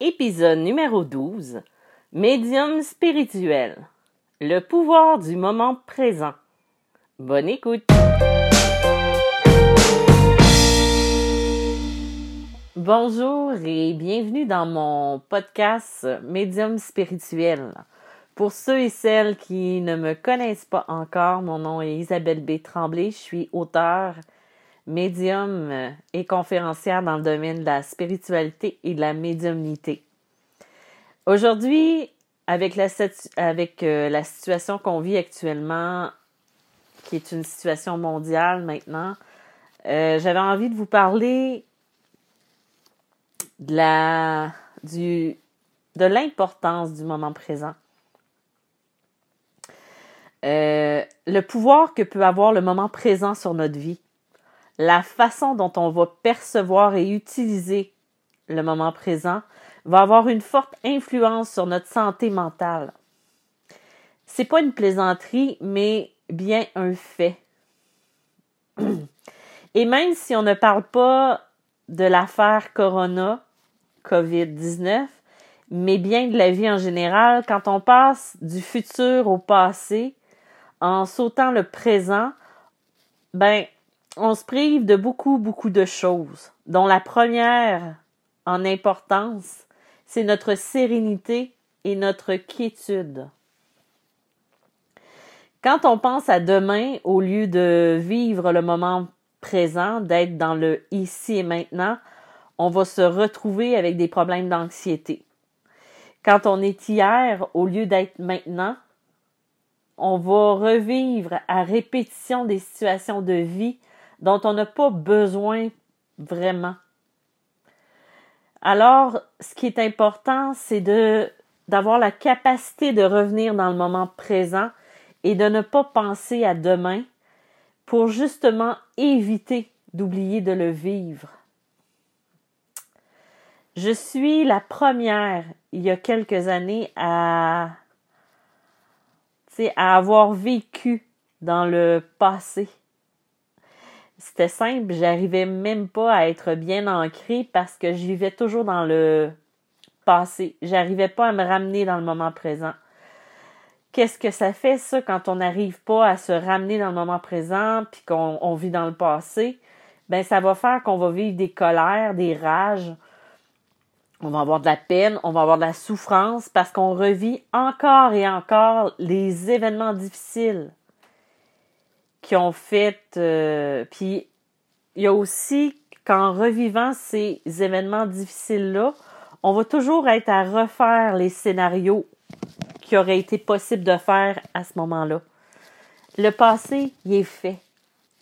Épisode numéro 12. Médium spirituel. Le pouvoir du moment présent. Bonne écoute. Bonjour et bienvenue dans mon podcast Médium spirituel. Pour ceux et celles qui ne me connaissent pas encore, mon nom est Isabelle B. Tremblay. Je suis auteure, médium et conférencière dans le domaine de la spiritualité et de la médiumnité. Aujourd'hui, avec la, euh, situation qu'on vit actuellement, qui est une situation mondiale maintenant, euh, j'avais envie de vous parler de l'importance du moment présent. Euh, le pouvoir que peut avoir le moment présent sur notre vie, la façon dont on va percevoir et utiliser le moment présent va avoir une forte influence sur notre santé mentale. C'est pas une plaisanterie, mais bien un fait. Et même si on ne parle pas de l'affaire Corona, COVID-19, mais bien de la vie en général, quand on passe du futur au passé, en sautant le présent, ben, on se prive de beaucoup, beaucoup de choses, dont la première en importance, c'est notre sérénité et notre quiétude. Quand on pense à demain, au lieu de vivre le moment présent, d'être dans le ici et maintenant, on va se retrouver avec des problèmes d'anxiété. Quand on est hier, au lieu d'être maintenant, on va revivre à répétition des situations de vie dont on n'a pas besoin vraiment. Alors, ce qui est important, c'est d'avoir la capacité de revenir dans le moment présent et de ne pas penser à demain pour justement éviter d'oublier de le vivre. Je suis la première, il y a quelques années, à, à avoir vécu dans le passé. C'était simple, j'arrivais même pas à être bien ancrée parce que je vivais toujours dans le passé. J'arrivais pas à me ramener dans le moment présent. Qu'est-ce que ça fait ça quand on n'arrive pas à se ramener dans le moment présent puis qu'on vit dans le passé? Ben ça va faire qu'on va vivre des colères, des rages, on va avoir de la peine, on va avoir de la souffrance parce qu'on revit encore et encore les événements difficiles qui ont fait. Euh, puis il y a aussi qu'en revivant ces événements difficiles-là, on va toujours être à refaire les scénarios qui auraient été possible de faire à ce moment-là. Le passé, il est fait.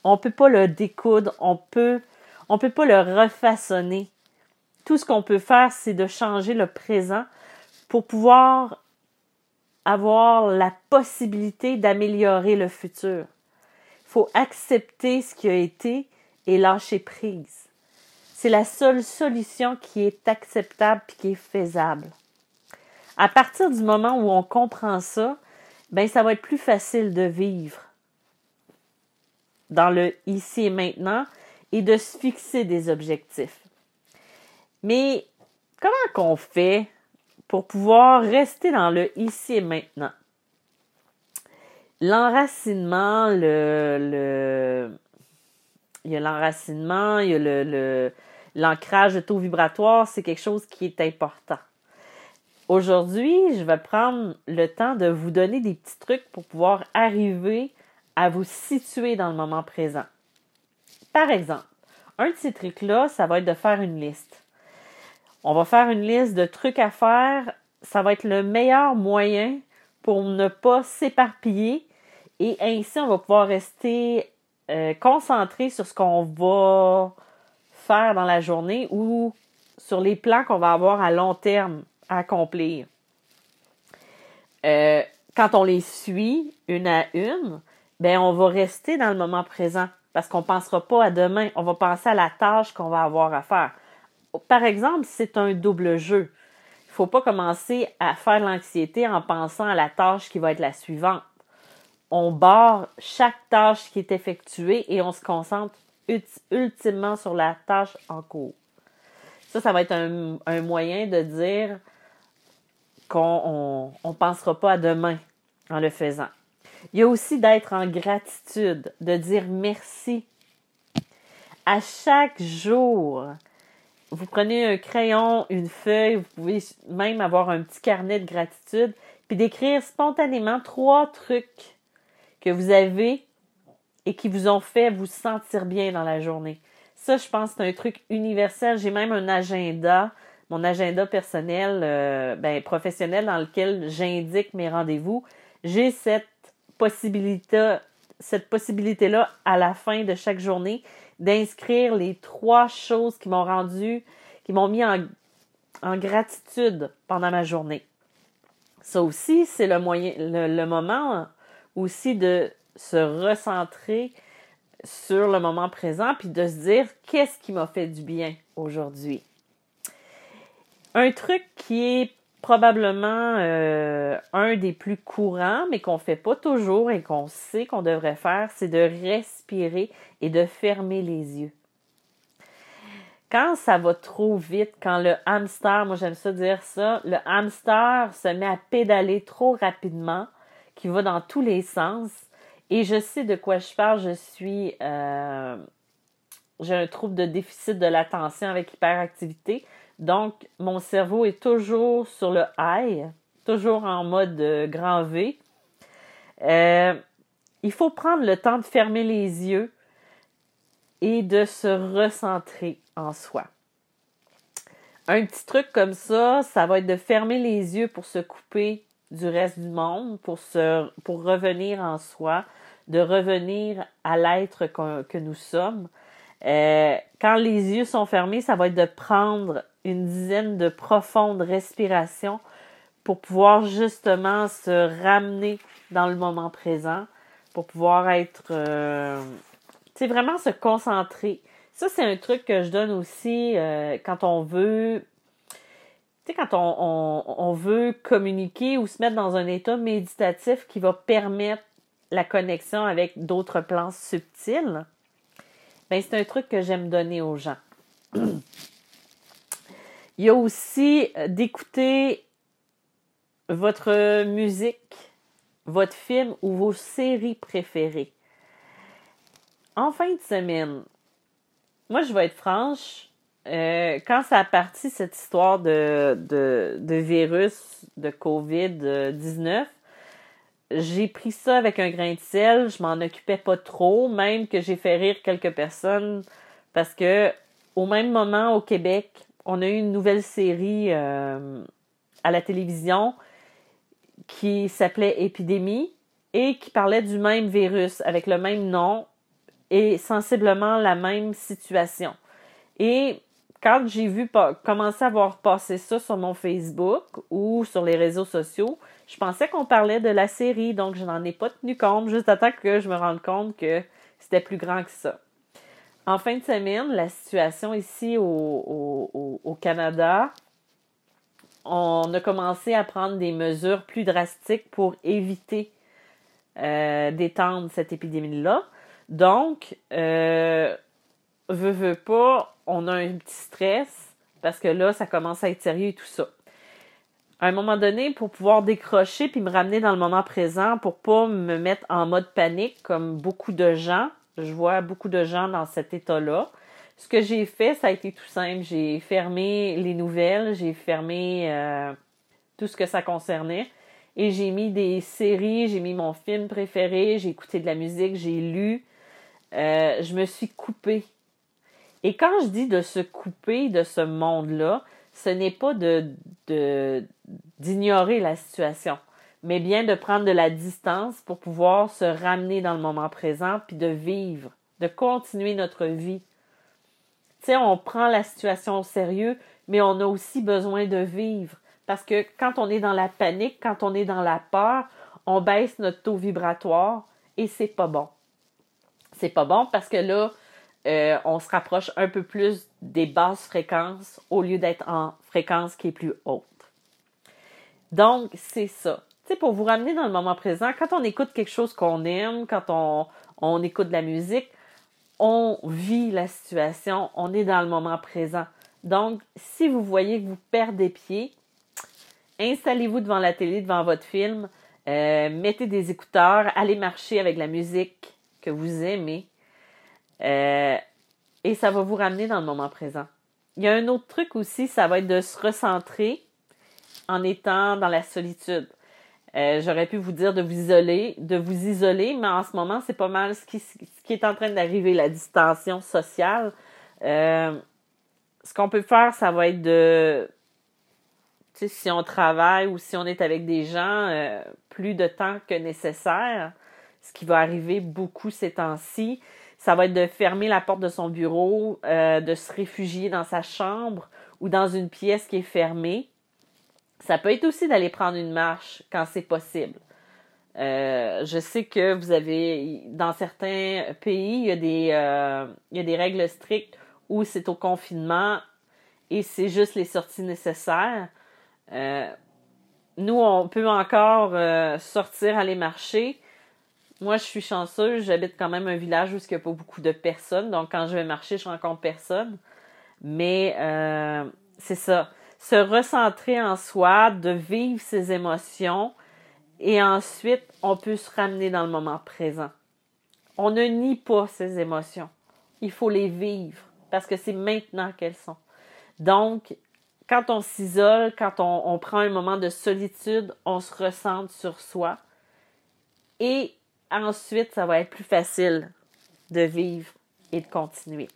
On peut pas le découdre, on peut, on peut pas le refaçonner. Tout ce qu'on peut faire, c'est de changer le présent pour pouvoir avoir la possibilité d'améliorer le futur. Il faut accepter ce qui a été et lâcher prise. C'est la seule solution qui est acceptable et qui est faisable. À partir du moment où on comprend ça, ben ça va être plus facile de vivre dans le ici et maintenant et de se fixer des objectifs. Mais comment qu'on fait pour pouvoir rester dans le ici et maintenant? L'enracinement, le, le, il y a l'enracinement, il y a le, l'ancrage de taux vibratoire, c'est quelque chose qui est important. Aujourd'hui, je vais prendre le temps de vous donner des petits trucs pour pouvoir arriver à vous situer dans le moment présent. Par exemple, un de ces trucs-là, ça va être de faire une liste. On va faire une liste de trucs à faire. Ça va être le meilleur moyen pour ne pas s'éparpiller et ainsi on va pouvoir rester euh, concentré sur ce qu'on va faire dans la journée ou sur les plans qu'on va avoir à long terme à accomplir. Euh, quand on les suit une à une, ben on va rester dans le moment présent parce qu'on ne pensera pas à demain, on va penser à la tâche qu'on va avoir à faire par exemple, c'est un double jeu. Il ne faut pas commencer à faire l'anxiété en pensant à la tâche qui va être la suivante. On barre chaque tâche qui est effectuée et on se concentre ultimement sur la tâche en cours. Ça, ça va être un, moyen de dire qu'on ne pensera pas à demain en le faisant. Il y a aussi d'être en gratitude, de dire merci. À chaque jour, vous prenez un crayon, une feuille, vous pouvez même avoir un petit carnet de gratitude, puis d'écrire spontanément trois trucs que vous avez et qui vous ont fait vous sentir bien dans la journée. Ça, je pense, c'est un truc universel. J'ai même un agenda, mon agenda personnel, euh, ben, professionnel, dans lequel j'indique mes rendez-vous. J'ai cette possibilité, cette possibilité-là à la fin de chaque journée d'inscrire les trois choses qui m'ont rendu, qui m'ont mis en, gratitude pendant ma journée. Ça aussi, c'est le, moment aussi de se recentrer sur le moment présent puis de se dire qu'est-ce qui m'a fait du bien aujourd'hui? Un truc qui est probablement euh, un des plus courants, mais qu'on ne fait pas toujours et qu'on sait qu'on devrait faire, c'est de respirer et de fermer les yeux. Quand ça va trop vite, quand le hamster, moi j'aime ça dire ça, le hamster se met à pédaler trop rapidement, qui va dans tous les sens, et je sais de quoi je parle, je suis... Euh, j'ai un trouble de déficit de l'attention avec hyperactivité. Donc, mon cerveau est toujours sur le high, toujours en mode euh, grand V. Euh, il faut prendre le temps de fermer les yeux et de se recentrer en soi. Un petit truc comme ça, ça va être de fermer les yeux pour se couper du reste du monde, pour, se, pour revenir en soi, de revenir à l'être que nous sommes. Euh, quand les yeux sont fermés, ça va être de prendre une dizaine de profondes respirations pour pouvoir justement se ramener dans le moment présent, pour pouvoir être, euh, tu sais, vraiment se concentrer. Ça, c'est un truc que je donne aussi euh, quand on veut, tu sais, quand on, veut communiquer ou se mettre dans un état méditatif qui va permettre la connexion avec d'autres plans subtils. Ben, c'est un truc que j'aime donner aux gens. Il y a aussi euh, d'écouter votre musique, votre film ou vos séries préférées. En fin de semaine, moi je vais être franche, euh, quand ça a parti cette histoire de, de, virus, de COVID-19, j'ai pris ça avec un grain de sel, je m'en occupais pas trop, même que j'ai fait rire quelques personnes parce que au même moment au Québec, on a eu une nouvelle série euh, à la télévision qui s'appelait Épidémie et qui parlait du même virus avec le même nom et sensiblement la même situation. Et quand j'ai vu commencer à voir passer ça sur mon Facebook ou sur les réseaux sociaux, je pensais qu'on parlait de la série, donc je n'en ai pas tenu compte, juste à temps que je me rende compte que c'était plus grand que ça. En fin de semaine, la situation ici au, Canada, on a commencé à prendre des mesures plus drastiques pour éviter euh, d'étendre cette épidémie-là. Donc, euh, veut, veut pas, on a un petit stress parce que là, ça commence à être sérieux et tout ça. À un moment donné, pour pouvoir décrocher puis me ramener dans le moment présent, pour pas me mettre en mode panique comme beaucoup de gens, je vois beaucoup de gens dans cet état-là. Ce que j'ai fait, ça a été tout simple. J'ai fermé les nouvelles, j'ai fermé euh, tout ce que ça concernait. Et j'ai mis des séries, j'ai mis mon film préféré, j'ai écouté de la musique, j'ai lu. Euh, je me suis coupée. Et quand je dis de se couper de ce monde-là, ce n'est pas de d'ignorer la situation mais bien de prendre de la distance pour pouvoir se ramener dans le moment présent puis de vivre, de continuer notre vie. Tu sais, on prend la situation au sérieux, mais on a aussi besoin de vivre parce que quand on est dans la panique, quand on est dans la peur, on baisse notre taux vibratoire et c'est pas bon. C'est pas bon parce que là, euh, on se rapproche un peu plus des basses fréquences au lieu d'être en fréquence qui est plus haute. Donc, c'est ça pour vous ramener dans le moment présent, quand on écoute quelque chose qu'on aime, quand on, on écoute de la musique, on vit la situation, on est dans le moment présent. Donc, si vous voyez que vous perdez pied, installez-vous devant la télé, devant votre film, euh, mettez des écouteurs, allez marcher avec la musique que vous aimez, euh, et ça va vous ramener dans le moment présent. Il y a un autre truc aussi, ça va être de se recentrer en étant dans la solitude. Euh, j'aurais pu vous dire de vous isoler, de vous isoler, mais en ce moment, c'est pas mal ce qui, est en train d'arriver, la distension sociale. Euh, ce qu'on peut faire, ça va être de, si on travaille ou si on est avec des gens plus de temps que nécessaire, ce qui va arriver beaucoup ces temps-ci, ça va être de fermer la porte de son bureau, de se réfugier dans sa chambre ou dans une pièce qui est fermée ça peut être aussi d'aller prendre une marche quand c'est possible. Euh, je sais que vous avez, dans certains pays, il y a des, euh, il y a des règles strictes où c'est au confinement et c'est juste les sorties nécessaires. Euh, nous, on peut encore sortir, aller marcher. Moi, je suis chanceuse, j'habite quand même un village où il n'y a pas beaucoup de personnes, donc quand je vais marcher, je rencontre personne. Mais c'est ça se recentrer en soi, de vivre ses émotions et ensuite on peut se ramener dans le moment présent. On ne nie pas ses émotions. Il faut les vivre parce que c'est maintenant qu'elles sont. Donc, quand on s'isole, quand on, on, prend un moment de solitude, on se ressente sur soi et ensuite ça va être plus facile de vivre et de continuer.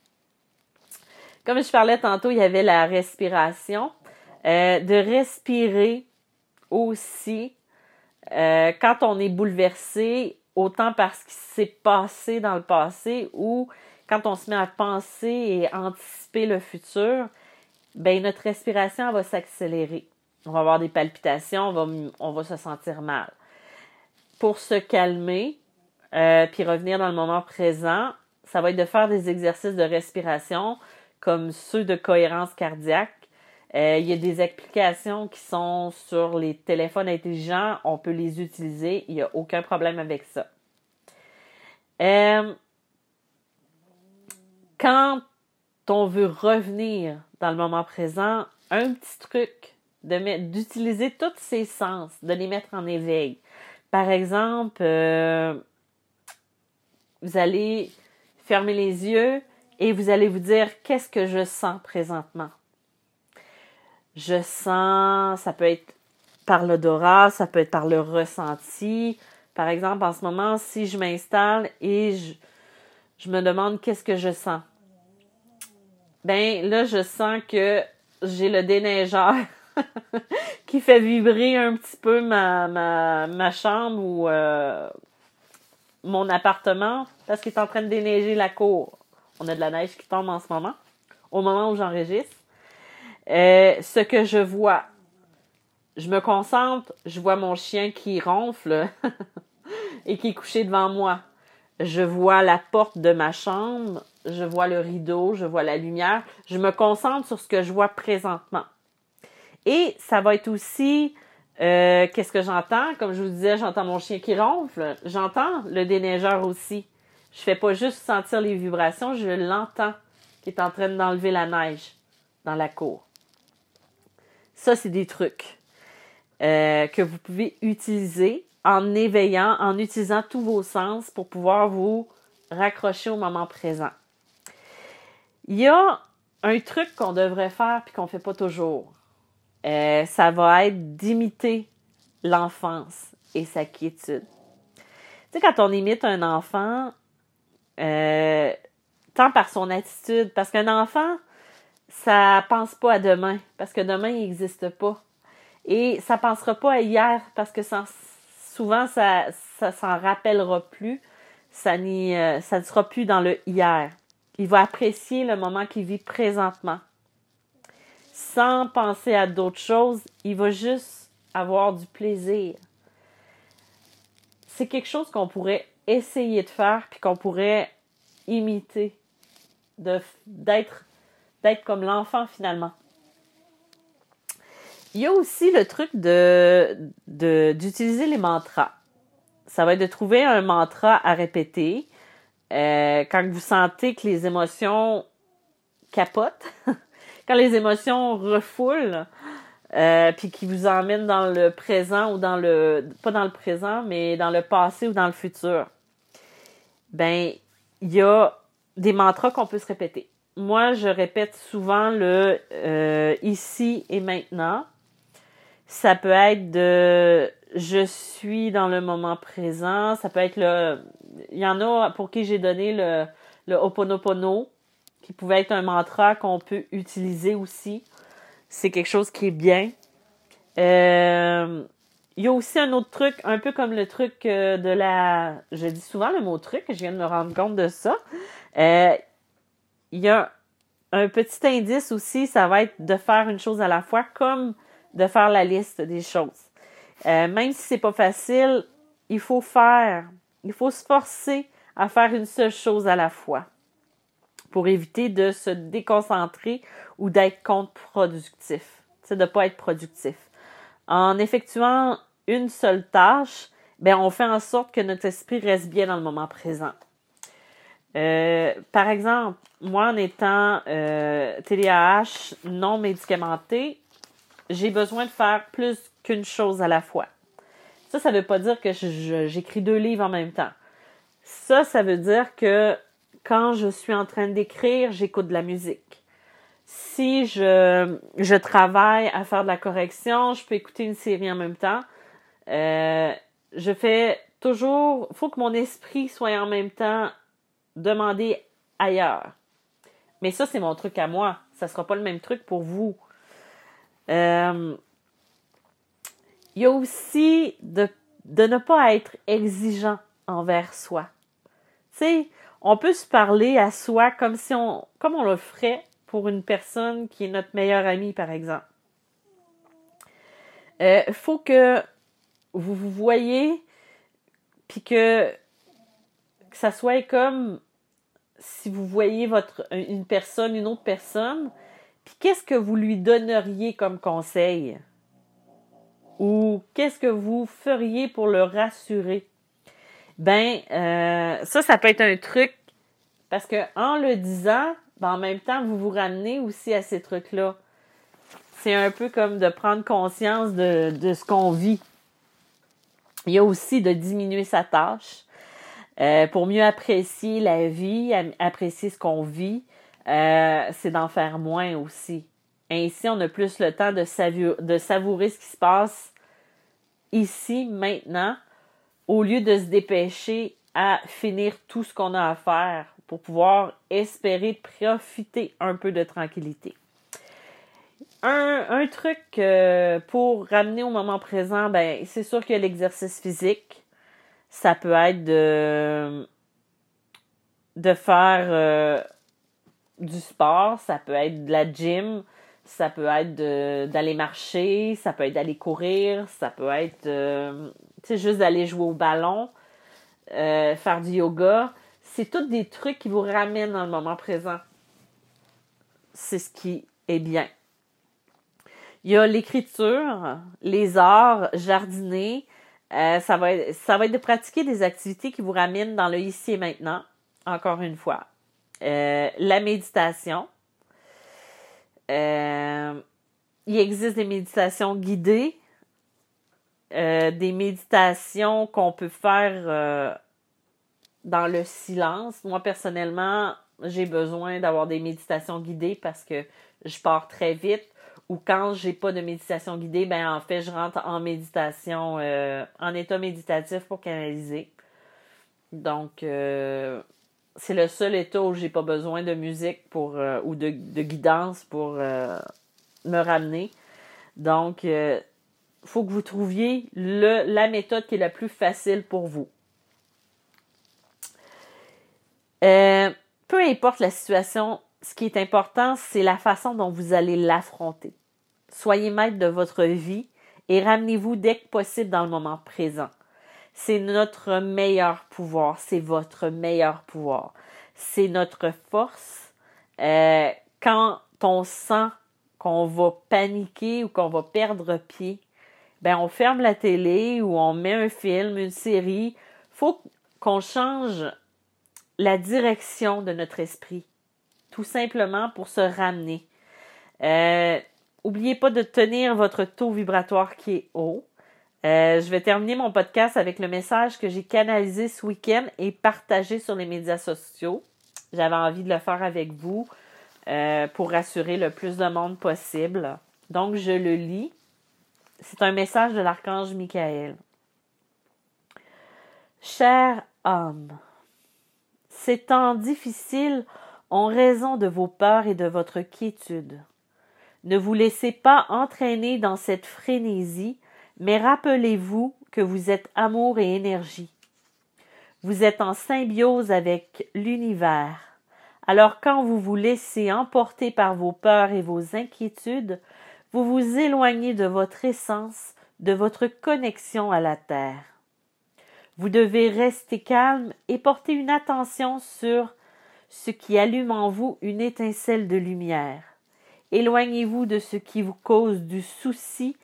Comme je parlais tantôt, il y avait la respiration. Euh, de respirer aussi euh, quand on est bouleversé, autant parce qu'il s'est passé dans le passé ou quand on se met à penser et anticiper le futur, ben notre respiration va s'accélérer. On va avoir des palpitations, on va, on va se sentir mal. Pour se calmer, euh, puis revenir dans le moment présent, ça va être de faire des exercices de respiration comme ceux de cohérence cardiaque euh, il y a des applications qui sont sur les téléphones intelligents. On peut les utiliser. Il n'y a aucun problème avec ça. Euh, quand on veut revenir dans le moment présent, un petit truc d'utiliser tous ses sens, de les mettre en éveil. Par exemple, euh, vous allez fermer les yeux et vous allez vous dire qu'est-ce que je sens présentement? Je sens, ça peut être par l'odorat, ça peut être par le ressenti. Par exemple, en ce moment, si je m'installe et je, me demande qu'est-ce que je sens? Ben là, je sens que j'ai le déneigeur qui fait vibrer un petit peu ma, ma, ma chambre ou euh, mon appartement parce qu'il est en train de déneiger la cour. On a de la neige qui tombe en ce moment, au moment où j'enregistre. Euh, ce que je vois, je me concentre, je vois mon chien qui ronfle et qui est couché devant moi. Je vois la porte de ma chambre, je vois le rideau, je vois la lumière. Je me concentre sur ce que je vois présentement. Et ça va être aussi euh, qu'est-ce que j'entends? Comme je vous disais, j'entends mon chien qui ronfle. J'entends le déneigeur aussi. Je fais pas juste sentir les vibrations, je l'entends qui est en train d'enlever la neige dans la cour. Ça, c'est des trucs euh, que vous pouvez utiliser en éveillant, en utilisant tous vos sens pour pouvoir vous raccrocher au moment présent. Il y a un truc qu'on devrait faire puis qu'on ne fait pas toujours. Euh, ça va être d'imiter l'enfance et sa quiétude. Tu sais, quand on imite un enfant, euh, tant par son attitude, parce qu'un enfant, ça pense pas à demain, parce que demain, il n'existe pas. Et ça pensera pas à hier, parce que souvent, ça ça s'en rappellera plus. Ça, euh, ça ne sera plus dans le hier. Il va apprécier le moment qu'il vit présentement. Sans penser à d'autres choses, il va juste avoir du plaisir. C'est quelque chose qu'on pourrait essayer de faire, puis qu'on pourrait imiter, d'être comme l'enfant finalement. Il y a aussi le truc d'utiliser les mantras. Ça va être de trouver un mantra à répéter euh, quand vous sentez que les émotions capotent, quand les émotions refoulent, euh, puis qui vous emmènent dans le présent ou dans le pas dans le présent, mais dans le passé ou dans le futur. Ben, il y a des mantras qu'on peut se répéter. Moi, je répète souvent le euh, ici et maintenant. Ça peut être de je suis dans le moment présent. Ça peut être le. Il y en a pour qui j'ai donné le, le qui pouvait être un mantra qu'on peut utiliser aussi. C'est quelque chose qui est bien. Euh, il y a aussi un autre truc, un peu comme le truc euh, de la... Je dis souvent le mot truc, je viens de me rendre compte de ça. Euh, il y a un petit indice aussi, ça va être de faire une chose à la fois, comme de faire la liste des choses. même si c'est pas facile, il faut faire, il faut se forcer à faire une seule chose à la fois pour éviter de se déconcentrer ou d'être contre-productif, de ne pas être productif. En effectuant une seule tâche, ben, on fait en sorte que notre esprit reste bien dans le moment présent. Euh, par exemple, moi, en étant euh, TDAH non médicamenté, j'ai besoin de faire plus qu'une chose à la fois. Ça, ça ne veut pas dire que j'écris deux livres en même temps. Ça, ça veut dire que quand je suis en train d'écrire, j'écoute de la musique. Si je, je travaille à faire de la correction, je peux écouter une série en même temps. Euh, je fais toujours, faut que mon esprit soit en même temps demandé ailleurs. Mais ça, c'est mon truc à moi. Ça sera pas le même truc pour vous. Euh, il y a aussi de, de ne pas être exigeant envers soi. Tu sais, on peut se parler à soi comme si on, comme on le ferait pour une personne qui est notre meilleure amie, par exemple. Il euh, faut que vous vous voyez, puis que, ça soit comme si vous voyez votre une personne, une autre personne, puis qu'est-ce que vous lui donneriez comme conseil? Ou qu'est-ce que vous feriez pour le rassurer? Ben, euh, ça, ça peut être un truc parce que en le disant, ben, en même temps, vous vous ramenez aussi à ces trucs-là. C'est un peu comme de prendre conscience de, de ce qu'on vit. Il y a aussi de diminuer sa tâche euh, pour mieux apprécier la vie, apprécier ce qu'on vit. Euh, c'est d'en faire moins aussi. Ainsi, on a plus le temps de, de savourer ce qui se passe ici, maintenant, au lieu de se dépêcher à finir tout ce qu'on a à faire pour pouvoir espérer profiter un peu de tranquillité. Un, truc euh, pour ramener au moment présent, ben c'est sûr que l'exercice physique, ça peut être de, faire euh, du sport, ça peut être de la gym, ça peut être d'aller marcher, ça peut être d'aller courir, ça peut être euh, juste d'aller jouer au ballon, euh, faire du yoga. C'est tous des trucs qui vous ramènent dans le moment présent. C'est ce qui est bien. Il y a l'écriture, les arts, jardiner. Euh, ça, va être, ça va être de pratiquer des activités qui vous ramènent dans le ici et maintenant, encore une fois. la méditation, euh, il existe des méditations guidées, euh, des méditations qu'on peut faire euh, dans le silence. Moi, personnellement, j'ai besoin d'avoir des méditations guidées parce que je pars très vite. Ou quand j'ai pas de méditation guidée, ben en fait, je rentre en méditation, en état méditatif pour canaliser. Donc, c'est le seul état où j'ai pas besoin de musique pour euh, ou de, guidance pour euh, me ramener. Donc, euh, faut que vous trouviez la méthode qui est la plus facile pour vous. peu importe la situation, ce qui est important, c'est la façon dont vous allez l'affronter. Soyez maître de votre vie et ramenez-vous dès que possible dans le moment présent. C'est notre meilleur pouvoir, c'est votre meilleur pouvoir. C'est notre force. Euh, quand on sent qu'on va paniquer ou qu'on va perdre pied, ben on ferme la télé ou on met un film, une série. Faut qu'on change la direction de notre esprit, tout simplement pour se ramener. Euh, oubliez pas de tenir votre taux vibratoire qui est haut. Euh, je vais terminer mon podcast avec le message que j'ai canalisé ce week-end et partagé sur les médias sociaux. J'avais envie de le faire avec vous euh, pour rassurer le plus de monde possible. Donc, je le lis. C'est un message de l'archange Michael. Cher homme, ces temps difficiles ont raison de vos peurs et de votre quiétude. Ne vous laissez pas entraîner dans cette frénésie, mais rappelez-vous que vous êtes amour et énergie. Vous êtes en symbiose avec l'univers. Alors quand vous vous laissez emporter par vos peurs et vos inquiétudes, vous vous éloignez de votre essence, de votre connexion à la Terre. Vous devez rester calme et porter une attention sur ce qui allume en vous une étincelle de lumière. Éloignez-vous de ce qui vous cause du souci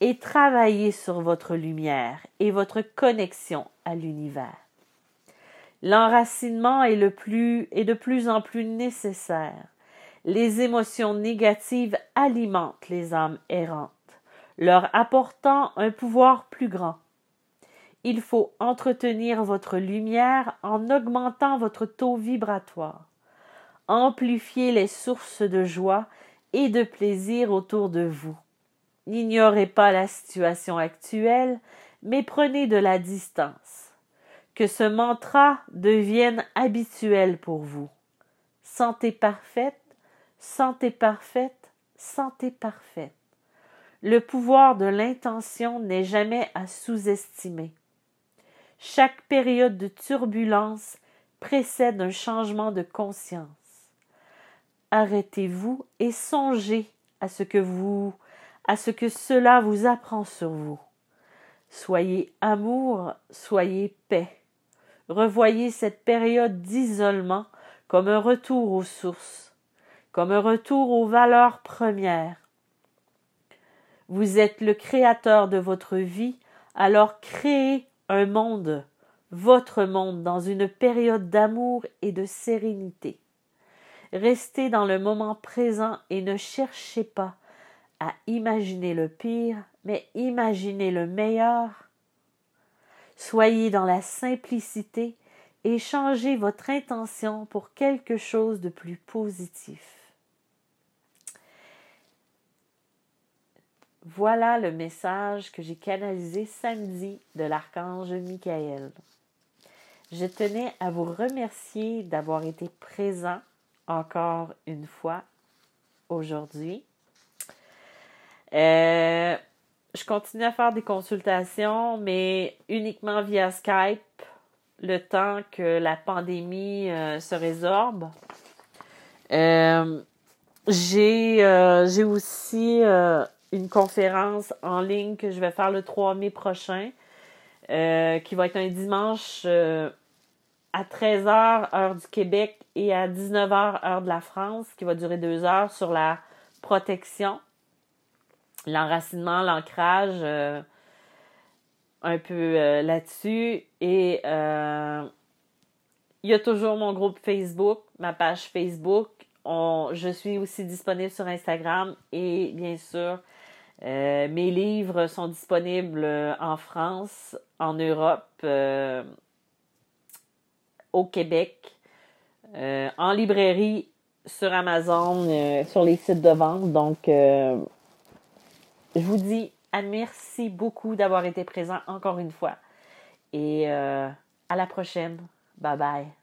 et travaillez sur votre lumière et votre connexion à l'univers. L'enracinement est, de plus en plus nécessaire. Les émotions négatives alimentent les âmes errantes, leur apportant un pouvoir plus grand. Il faut entretenir votre lumière en augmentant votre taux vibratoire. Amplifiez les sources de joie et de plaisir autour de vous. N'ignorez pas la situation actuelle, mais prenez de la distance que ce mantra devienne habituel pour vous. Santé parfaite, santé parfaite, santé parfaite. Le pouvoir de l'intention n'est jamais à sous-estimer. Chaque période de turbulence précède un changement de conscience. Arrêtez-vous et songez à ce que vous à ce que cela vous apprend sur vous. Soyez amour, soyez paix. Revoyez cette période d'isolement comme un retour aux sources, comme un retour aux valeurs premières. Vous êtes le créateur de votre vie, alors créez un monde, votre monde, dans une période d'amour et de sérénité. Restez dans le moment présent et ne cherchez pas à imaginer le pire, mais imaginez le meilleur Soyez dans la simplicité et changez votre intention pour quelque chose de plus positif. Voilà le message que j'ai canalisé samedi de l'archange Michael. Je tenais à vous remercier d'avoir été présent encore une fois aujourd'hui. Euh, je continue à faire des consultations, mais uniquement via Skype, le temps que la pandémie euh, se résorbe. Euh, j'ai j'ai aussi une conférence en ligne que je vais faire le 3 mai prochain, qui va être un dimanche à 13h heure du Québec et à 19h heure de la France, qui va durer deux heures sur la protection l'enracinement, l'ancrage, euh, un peu euh, là-dessus. Et euh, il y a toujours mon groupe Facebook, ma page Facebook. je suis aussi disponible sur Instagram et bien sûr, mes livres sont disponibles en France, en Europe, au Québec, en librairie, sur Amazon, sur les sites de vente. Donc, je vous dis merci beaucoup d'avoir été présent encore une fois. Et euh, à la prochaine. Bye bye.